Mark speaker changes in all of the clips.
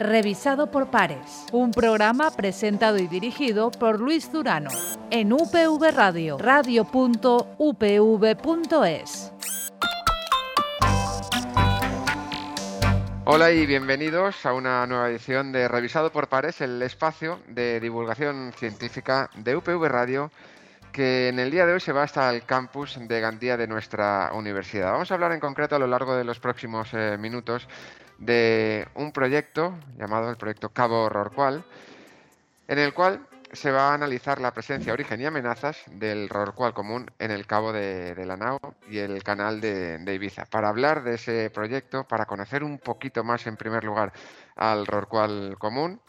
Speaker 1: revisado por pares. Un programa presentado y dirigido por Luis Durano en UPV Radio, radio.upv.es.
Speaker 2: Hola y bienvenidos a una nueva edición de Revisado por Pares, el espacio de divulgación científica de UPV Radio que en el día de hoy se va hasta el campus de Gandía de nuestra universidad. Vamos a hablar en concreto a lo largo de los próximos eh, minutos de un proyecto llamado el proyecto Cabo Rorcual, en el cual se va a analizar la presencia, origen y amenazas del rorcual común en el Cabo de, la Nao y el canal de, Ibiza. Para hablar de ese proyecto, para conocer un poquito más en primer lugar al rorcual común,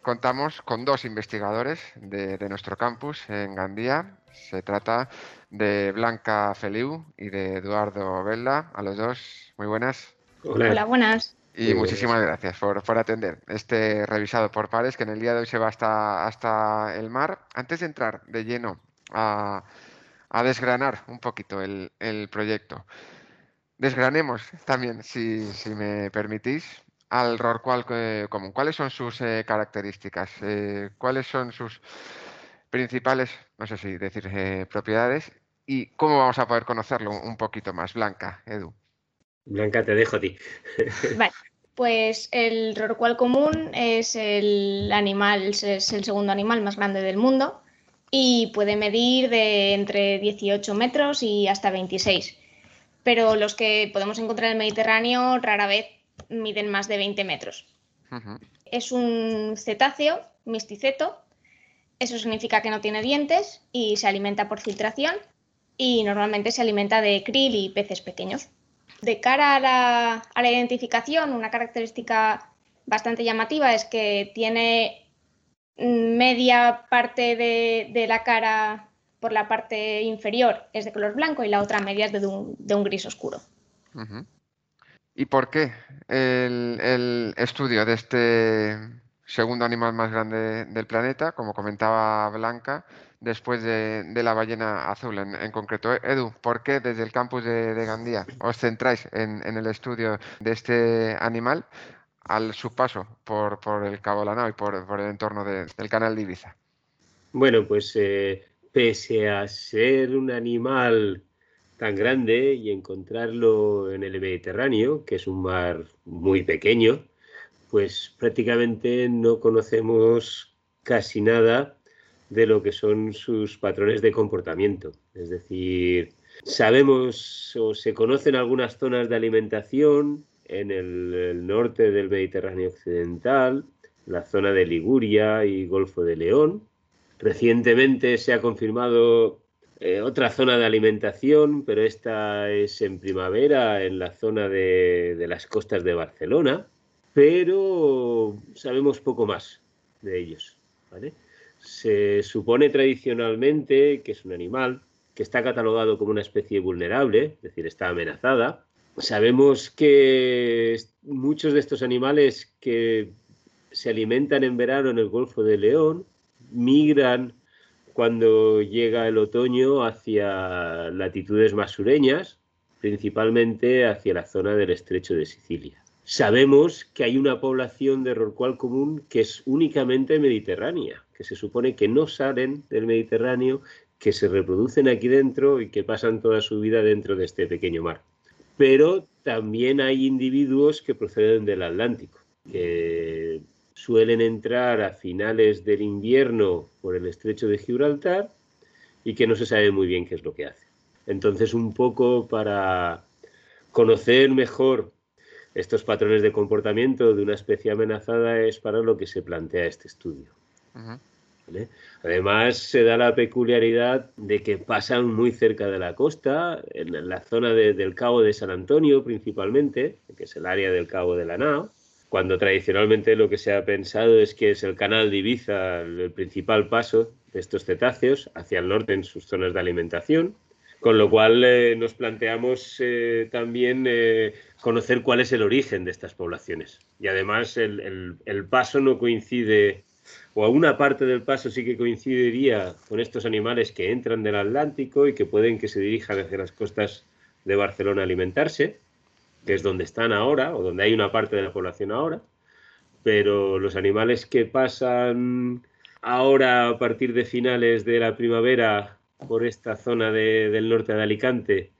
Speaker 2: contamos con dos investigadores de, de nuestro campus en Gandía, se trata de Blanca Feliu y de Eduardo Vela. A los dos, muy buenas.
Speaker 3: Hola, buenas.
Speaker 2: Y muchísimas gracias por, atender este revisado por pares que en el día de hoy se va hasta, hasta el mar. Antes de entrar de lleno a, desgranar un poquito el, proyecto, desgranemos también, si, me permitís, al rorcual común. ¿Cuáles son sus eh, características? Eh, ¿Cuáles son sus principales, no sé si decir, eh, propiedades y cómo vamos a poder conocerlo un poquito más. Blanca, Edu.
Speaker 4: Blanca, te dejo a ti.
Speaker 3: Vale, pues el rorcual común es el animal, es el segundo animal más grande del mundo y puede medir de entre 18 metros y hasta 26. Pero los que podemos encontrar en el Mediterráneo rara vez miden más de 20 metros. Es un cetáceo, misticeto, eso significa que no tiene dientes y se alimenta por filtración y normalmente se alimenta de krill y peces pequeños. De cara a la, identificación, una característica bastante llamativa es que tiene media parte de, la cara por la parte inferior es de color blanco y la otra media es de un, gris oscuro.
Speaker 2: ¿Y por qué el estudio de este segundo animal más grande del planeta, como comentaba Blanca, después de, la ballena azul en, concreto. Edu, ¿por qué desde el campus de, Gandía os centráis en, el estudio de este animal al su paso por, el Cabo Lanao y por, el entorno del canal de Ibiza?
Speaker 4: Bueno, pues eh, pese a ser un animal tan grande y encontrarlo en el Mediterráneo, que es un mar muy pequeño, pues prácticamente no conocemos casi nada de lo que son sus patrones de comportamiento. Es decir, sabemos o se conocen algunas zonas de alimentación en el, norte del Mediterráneo occidental, la zona de Liguria y Golfo de León. Recientemente se ha confirmado eh, otra zona de alimentación, pero esta es en primavera en la zona de las costas de Barcelona pero sabemos poco más de ellos. Se supone tradicionalmente que es un animal que está catalogado como una especie vulnerable, es decir, está amenazada. Sabemos que muchos de estos animales que se alimentan en verano en el Golfo de León migran cuando llega el otoño hacia latitudes más sureñas, principalmente hacia la zona del estrecho de Sicilia. Sabemos que hay una población de rorcual común que es únicamente mediterránea, que se supone que no salen del Mediterráneo, que se reproducen aquí dentro y que pasan toda su vida dentro de este pequeño mar. Pero también hay individuos que proceden del Atlántico, que suelen entrar a finales del invierno por el estrecho de Gibraltar y que no se sabe muy bien qué es lo que hacen. Entonces, un poco para conocer mejor estos patrones de comportamiento de una especie amenazada es para lo que se plantea este estudio. Además, se da la peculiaridad de que pasan muy cerca de la costa, en la zona del Cabo de San Antonio principalmente, que es el área del Cabo de la Nao, cuando tradicionalmente lo que se ha pensado es que es el canal de Ibiza el principal paso de estos cetáceos hacia el norte en sus zonas de alimentación. Con lo cual eh, nos planteamos eh, también eh, conocer cuál es el origen de estas poblaciones. Y además el, paso no coincide, o una parte del paso sí que coincidiría con estos animales que entran del Atlántico y que pueden que se dirijan hacia las costas de Barcelona a alimentarse, que es donde están ahora, o donde hay una parte de la población ahora. pero los animales que pasan ahora a partir de finales de la primavera por esta zona del norte de Alicante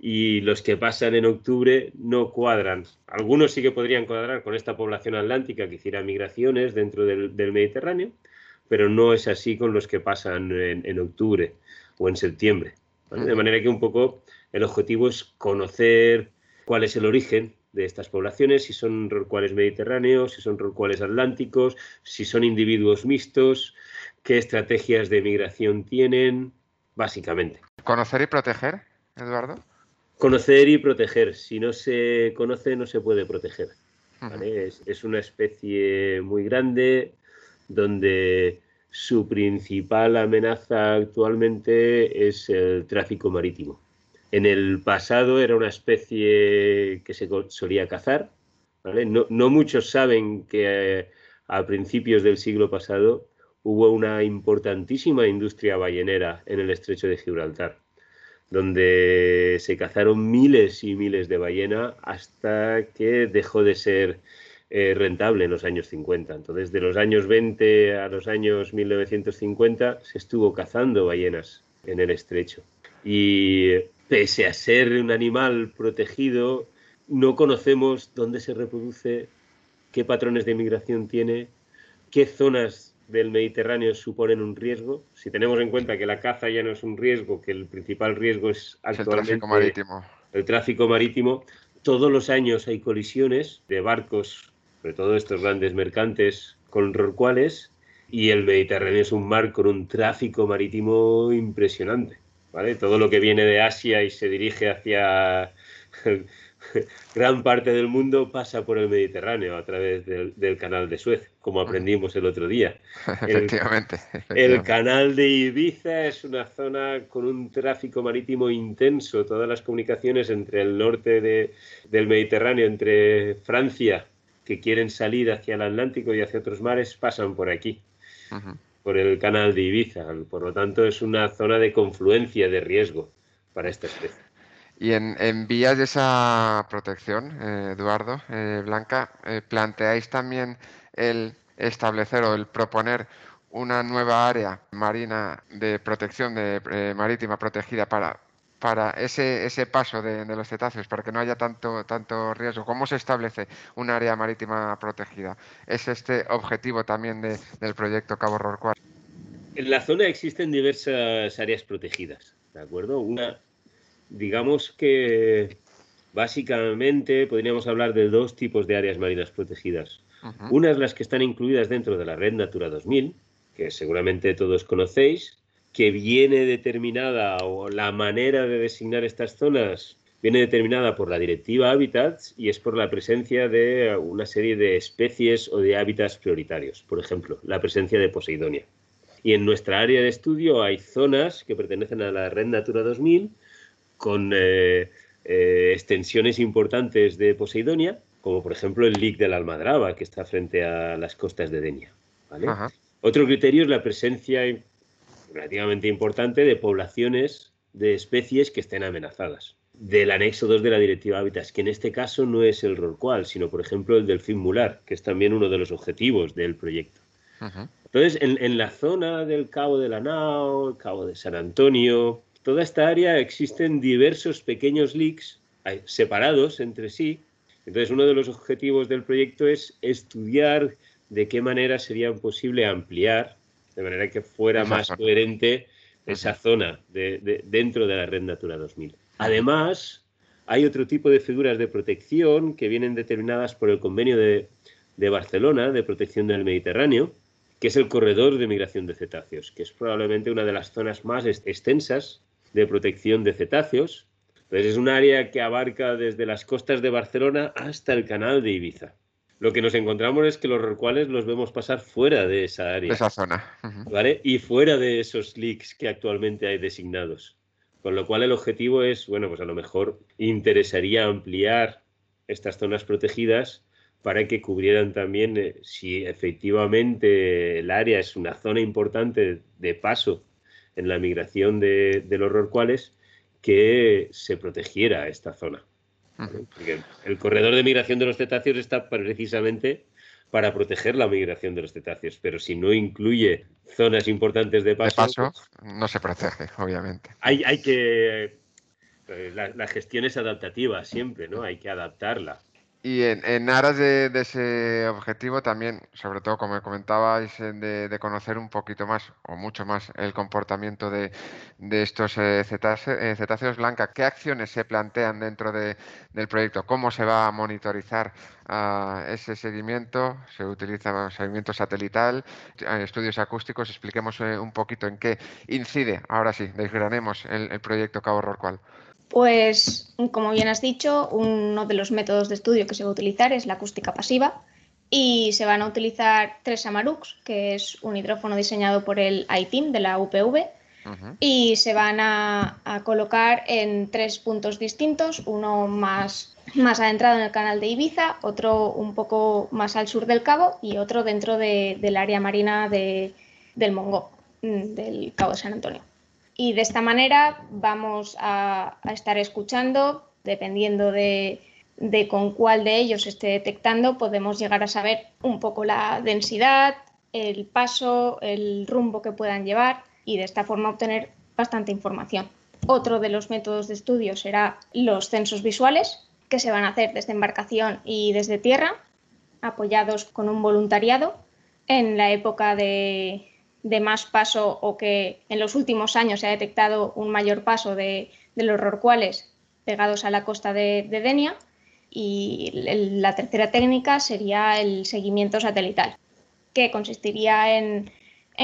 Speaker 4: y los que pasan en octubre no cuadran. Algunos sí que podrían cuadrar con esta población atlántica que hiciera migraciones dentro del, Mediterráneo, pero no es así con los que pasan en, octubre o en septiembre. De manera que un poco el objetivo es conocer cuál es el origen de estas poblaciones, si son rorcuales mediterráneos, si son rorcuales atlánticos, si son individuos mixtos, qué estrategias de migración tienen, básicamente.
Speaker 2: ¿Conocer y proteger, Eduardo?
Speaker 4: Conocer y proteger. Si no se conoce, no se puede proteger. es, una especie muy grande donde su principal amenaza actualmente es el tráfico marítimo. En el pasado era una especie que se solía cazar. No, muchos saben que eh, a principios del siglo pasado hubo una importantísima industria ballenera en el estrecho de Gibraltar donde se cazaron miles y miles de ballenas hasta que dejó de ser eh, rentable en los años 50. Entonces, de los años 20 a los años 1950 se estuvo cazando ballenas en el estrecho. Y pese a ser un animal protegido, no conocemos dónde se reproduce, qué patrones de migración tiene, qué zonas del Mediterráneo suponen un riesgo. Si tenemos en cuenta que la caza ya no es un riesgo, que el principal riesgo es actualmente
Speaker 2: el tráfico marítimo.
Speaker 4: El tráfico marítimo. Todos los años hay colisiones de barcos, sobre todo estos grandes mercantes, con rorcuales, y el Mediterráneo es un mar con un tráfico marítimo impresionante. ¿vale? Todo lo que viene de Asia y se dirige hacia gran parte del mundo pasa por el Mediterráneo a través del, canal de Suez, como aprendimos el otro día.
Speaker 2: Efectivamente,
Speaker 4: el, canal de Ibiza es una zona con un tráfico marítimo intenso. Todas las comunicaciones entre el norte del Mediterráneo, entre Francia, que quieren salir hacia el Atlántico y hacia otros mares, pasan por aquí. por el canal de Ibiza. Por lo tanto, es una zona de confluencia de riesgo para esta especie.
Speaker 2: Y en, vías de esa protección, eh, Eduardo, eh, Blanca, eh, ¿planteáis también el establecer o el proponer una nueva área marina de protección de, marítima protegida para, para ese, ese paso de, los cetáceos, para que no haya tanto, tanto riesgo? ¿Cómo se establece un área marítima protegida? ¿Es este objetivo también del proyecto Cabo Rorcual?
Speaker 4: En la zona existen diversas áreas protegidas, ¿de acuerdo? Una digamos que básicamente podríamos hablar de dos tipos de áreas marinas protegidas. Unas las que están incluidas dentro de la Red Natura 2000, que seguramente todos conocéis, que viene determinada o la manera de designar estas zonas viene determinada por la Directiva Hábitats y es por la presencia de una serie de especies o de hábitats prioritarios. Por ejemplo, la presencia de Poseidonia. Y en nuestra área de estudio hay zonas que pertenecen a la Red Natura 2000 con eh, eh, extensiones importantes de Poseidonia, como por ejemplo el Lic de la Almadraba, que está frente a las costas de Denia. Otro criterio es la presencia relativamente importante de poblaciones de especies que estén amenazadas. Del anexo 2 de la Directiva Hábitats, que en este caso no es el rorcual, sino por ejemplo el delfín mular, que es también uno de los objetivos del proyecto. Entonces, en, en, la zona del Cabo de la Nao, el Cabo de San Antonio, toda esta área existen diversos pequeños leaks separados entre sí. Entonces, uno de los objetivos del proyecto es estudiar de qué manera sería posible ampliar, de manera que fuera más coherente esa zona dentro de la Red Natura 2000. Además, hay otro tipo de figuras de protección que vienen determinadas por el convenio de, de Barcelona de protección del Mediterráneo, que es el corredor de migración de cetáceos, que es probablemente una de las zonas más extensas de protección de cetáceos. Pues es un área que abarca desde las costas de Barcelona hasta el canal de Ibiza. Lo que nos encontramos es que los rorcuales los vemos pasar fuera de esa área.
Speaker 2: De esa zona.
Speaker 4: ¿vale? Y fuera de esos leaks que actualmente hay designados. Con lo cual el objetivo es, bueno, pues a lo mejor interesaría ampliar estas zonas protegidas para que cubrieran también, eh, si efectivamente el área es una zona importante de paso en la migración de, los rorcuales que se protegiera esta zona. el corredor de migración de los cetáceos está precisamente para proteger la migración de los cetáceos, pero si no incluye zonas importantes de paso,
Speaker 2: no se protege, obviamente.
Speaker 4: Hay, hay que eh, la, la, gestión es adaptativa siempre, ¿no? Hay que adaptarla.
Speaker 2: Y en, aras de, ese objetivo también, sobre todo como comentabais, de, conocer un poquito más o mucho más el comportamiento de, estos eh, eh, cetáceos blanca, ¿qué acciones se plantean dentro del proyecto? ¿Cómo se va a monitorizar ah, ese seguimiento? ¿Se utiliza seguimiento satelital, eh, estudios acústicos? Expliquemos un poquito en qué incide, ahora sí, desgranemos el, el proyecto Cabo Rorcual.
Speaker 3: Pues, como bien has dicho, uno de los métodos de estudio que se va a utilizar es la acústica pasiva y se van a utilizar tres Amarux, que es un hidrófono diseñado por el ITIM de la UPV, y se van a, colocar en tres puntos distintos, uno más, más adentrado en el canal de Ibiza, otro un poco más al sur del cabo y otro dentro del área marina del Mongo, mm, del Cabo de San Antonio. Y de esta manera vamos a, estar escuchando, dependiendo de, con cuál de ellos esté detectando, podemos llegar a saber un poco la densidad, el paso, el rumbo que puedan llevar y de esta forma obtener bastante información. Otro de los métodos de estudio será los censos visuales, que se van a hacer desde embarcación y desde tierra, apoyados con un voluntariado. En la época de, de más paso o que en los últimos años se ha detectado un mayor paso de, los rorcuales pegados a la costa de, Denia. Y la tercera técnica sería el seguimiento satelital, que consistiría en,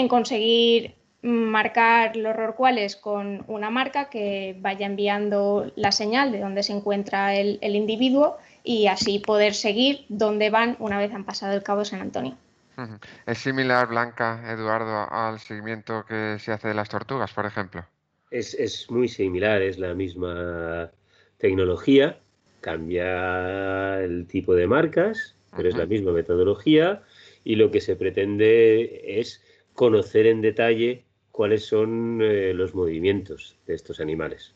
Speaker 3: conseguir marcar los rorcuales con una marca que vaya enviando la señal de dónde se encuentra el, el individuo y así poder seguir dónde van una vez han pasado el Cabo San Antonio.
Speaker 2: ¿Es similar, Blanca, Eduardo, al seguimiento que se hace de las tortugas, por ejemplo?
Speaker 4: Es, muy similar, es la misma tecnología, cambia el tipo de marcas, pero es la misma metodología y lo que se pretende es conocer en detalle cuáles son eh, los movimientos de estos animales.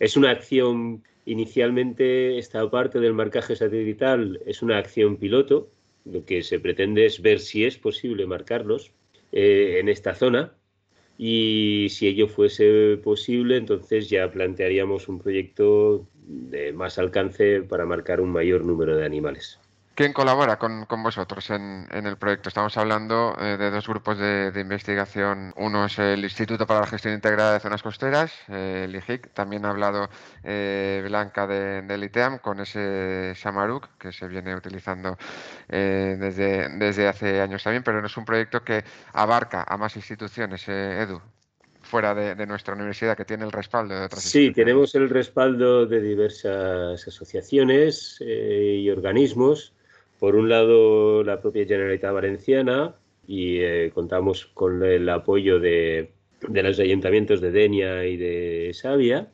Speaker 4: Es una acción, inicialmente esta parte del marcaje satelital es una acción piloto, lo que se pretende es ver si es posible marcarlos eh, en esta zona y si ello fuese posible, entonces ya plantearíamos un proyecto de más alcance para marcar un mayor número de animales.
Speaker 2: ¿Quién colabora con, vosotros en, el proyecto? Estamos hablando eh, de dos grupos de, investigación. Uno es el Instituto para la Gestión Integrada de Zonas Costeras, eh, el IGIC. También ha hablado eh, Blanca del de ITEAM con ese Samaruk que se viene utilizando desde, desde hace años también, pero no es un proyecto que abarca a más instituciones, Edu fuera de, nuestra universidad, que tiene el respaldo de otras
Speaker 4: Sí, tenemos el respaldo de diversas asociaciones y organismos por un lado, la propia Generalitat Valenciana y eh, contamos con el apoyo de, los ayuntamientos de Denia y de Sabia,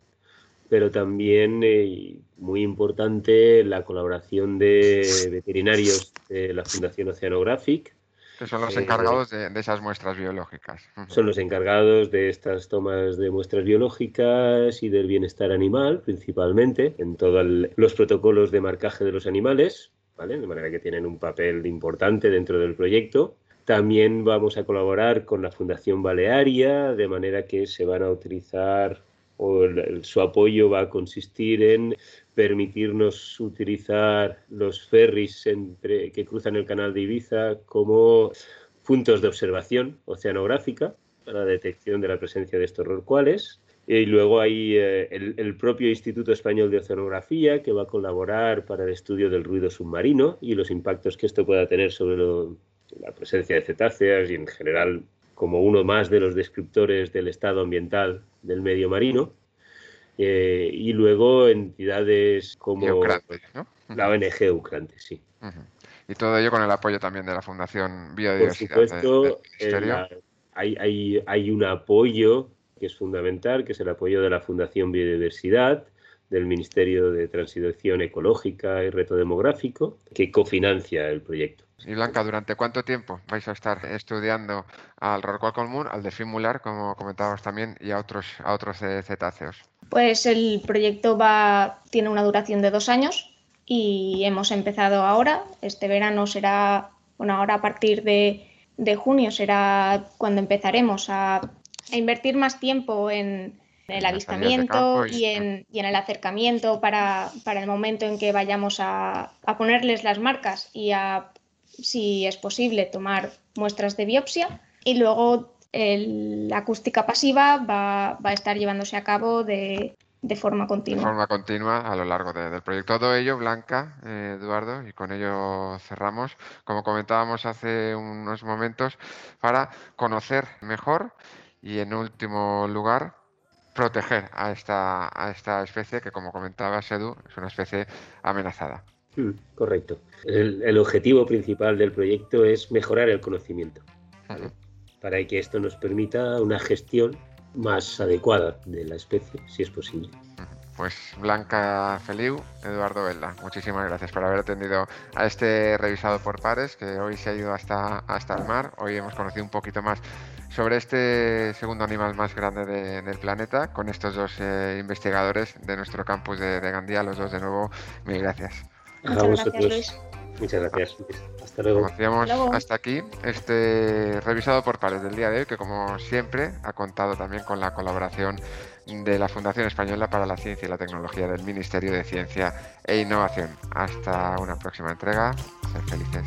Speaker 4: pero también, eh, muy importante, la colaboración de veterinarios de la Fundación Oceanographic.
Speaker 2: Que son los eh, encargados de, esas muestras biológicas.
Speaker 4: Son los encargados de estas tomas de muestras biológicas y del bienestar animal, principalmente, en todos los protocolos de marcaje de los animales de manera que tienen un papel importante dentro del proyecto. También vamos a colaborar con la Fundación Balearia, de manera que se van a utilizar o su apoyo va a consistir en permitirnos utilizar los ferries que cruzan el canal de Ibiza como puntos de observación oceanográfica para la detección de la presencia de estos rorcuales. Y luego hay eh, el, propio Instituto Español de Oceanografía que va a colaborar para el estudio del ruido submarino y los impactos que esto pueda tener sobre la presencia de cetáceas y en general como uno más de los descriptores del estado ambiental del medio marino. Eh, y luego entidades como la ONG Eucrante, sí.
Speaker 2: Y todo ello con el apoyo también de la Fundación Biodiversidad. Por
Speaker 4: supuesto, hay, hay, hay un apoyo que es fundamental, que es el apoyo de la Fundación Biodiversidad, del Ministerio de Transición Ecológica y Reto Demográfico, que cofinancia el proyecto.
Speaker 2: Y Blanca, ¿durante cuánto tiempo vais a estar estudiando al rorcual común, al de Fimular, como comentábamos también, y a otros, a otros cetáceos?
Speaker 3: Pues el proyecto va, tiene una duración de dos años y hemos empezado ahora. Este verano será, bueno, ahora a partir de, junio será cuando empezaremos a, invertir más tiempo en, el avistamiento y, en, el acercamiento para, el momento en que vayamos a, a, ponerles las marcas y a, si es posible, tomar muestras de biopsia. Y luego la acústica pasiva va, a estar llevándose a cabo de, forma continua.
Speaker 2: De forma continua a lo largo del proyecto. Todo ello, Blanca, eh, Eduardo, y con ello cerramos, como comentábamos hace unos momentos, para conocer mejor y en último lugar proteger a esta, a esta especie que, como comentaba Sedu, es una especie amenazada.
Speaker 4: Hmm, correcto. El, objetivo principal del proyecto es mejorar el conocimiento para que esto nos permita una gestión más adecuada de la especie, si es posible.
Speaker 2: Pues Blanca Feliu, Eduardo Vela, muchísimas gracias por haber atendido a este revisado por pares que hoy se ha ido hasta, hasta el mar. Hoy hemos conocido un poquito más sobre este segundo animal más grande del planeta con estos dos eh, investigadores de nuestro campus de, Gandía. Los dos de nuevo, mil gracias.
Speaker 3: Muchas gracias, Luis.
Speaker 4: Muchas gracias. Hasta luego.
Speaker 2: hasta aquí este revisado por pares del día de hoy, que como siempre ha contado también con la colaboración de la Fundación Española para la Ciencia y la Tecnología del Ministerio de Ciencia e Innovación. Hasta una próxima entrega. Ser felices.